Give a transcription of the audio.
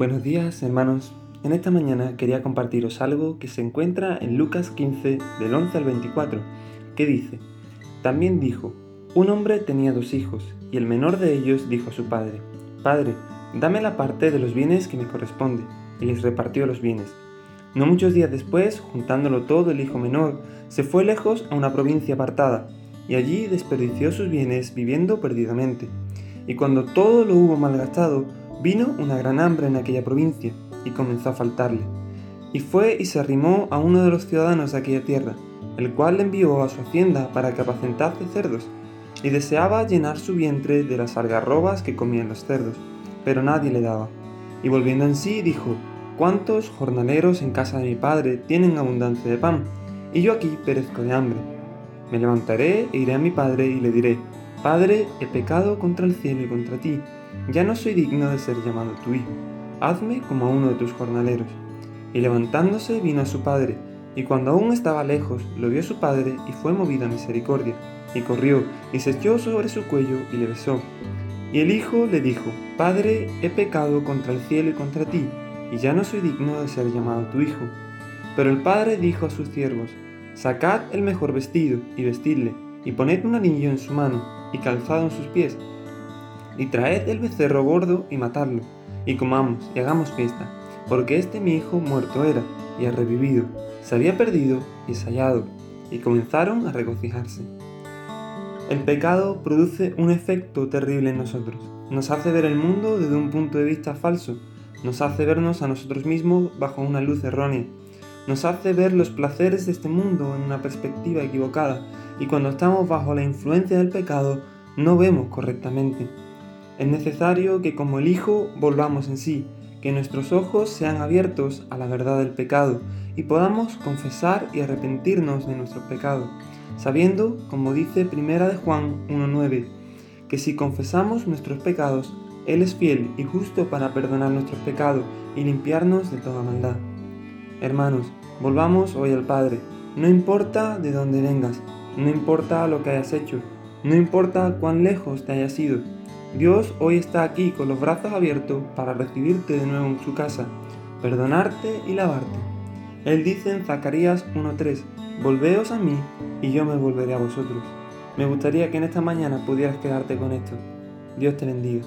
Buenos días hermanos. En esta mañana quería compartiros algo que se encuentra en Lucas 15 del 11 al 24, que dice, También dijo, un hombre tenía dos hijos, y el menor de ellos dijo a su padre, Padre, dame la parte de los bienes que me corresponde, y les repartió los bienes. No muchos días después, juntándolo todo, el hijo menor se fue lejos a una provincia apartada, y allí desperdició sus bienes viviendo perdidamente. Y cuando todo lo hubo malgastado, Vino una gran hambre en aquella provincia y comenzó a faltarle. Y fue y se arrimó a uno de los ciudadanos de aquella tierra, el cual le envió a su hacienda para que apacentase cerdos, y deseaba llenar su vientre de las algarrobas que comían los cerdos, pero nadie le daba. Y volviendo en sí dijo, ¿cuántos jornaleros en casa de mi padre tienen abundancia de pan? Y yo aquí perezco de hambre. Me levantaré e iré a mi padre y le diré, Padre, he pecado contra el cielo y contra ti ya no soy digno de ser llamado tu hijo, hazme como a uno de tus jornaleros. Y levantándose vino a su padre, y cuando aún estaba lejos, lo vio su padre y fue movido a misericordia, y corrió, y se echó sobre su cuello y le besó. Y el hijo le dijo, Padre, he pecado contra el cielo y contra ti, y ya no soy digno de ser llamado tu hijo. Pero el padre dijo a sus siervos, Sacad el mejor vestido y vestidle, y poned un anillo en su mano, y calzado en sus pies, y traed el becerro gordo y matadlo, y comamos y hagamos fiesta, porque este mi hijo muerto era, y ha revivido, se había perdido y es hallado, y comenzaron a regocijarse. El pecado produce un efecto terrible en nosotros, nos hace ver el mundo desde un punto de vista falso, nos hace vernos a nosotros mismos bajo una luz errónea, nos hace ver los placeres de este mundo en una perspectiva equivocada, y cuando estamos bajo la influencia del pecado, no vemos correctamente. Es necesario que como el Hijo volvamos en sí, que nuestros ojos sean abiertos a la verdad del pecado y podamos confesar y arrepentirnos de nuestros pecados, sabiendo, como dice Primera de Juan 1.9, que si confesamos nuestros pecados, Él es fiel y justo para perdonar nuestros pecados y limpiarnos de toda maldad. Hermanos, volvamos hoy al Padre, no importa de dónde vengas, no importa lo que hayas hecho, no importa cuán lejos te hayas ido, Dios hoy está aquí con los brazos abiertos para recibirte de nuevo en su casa, perdonarte y lavarte. Él dice en Zacarías 1.3, Volveos a mí y yo me volveré a vosotros. Me gustaría que en esta mañana pudieras quedarte con esto. Dios te bendiga.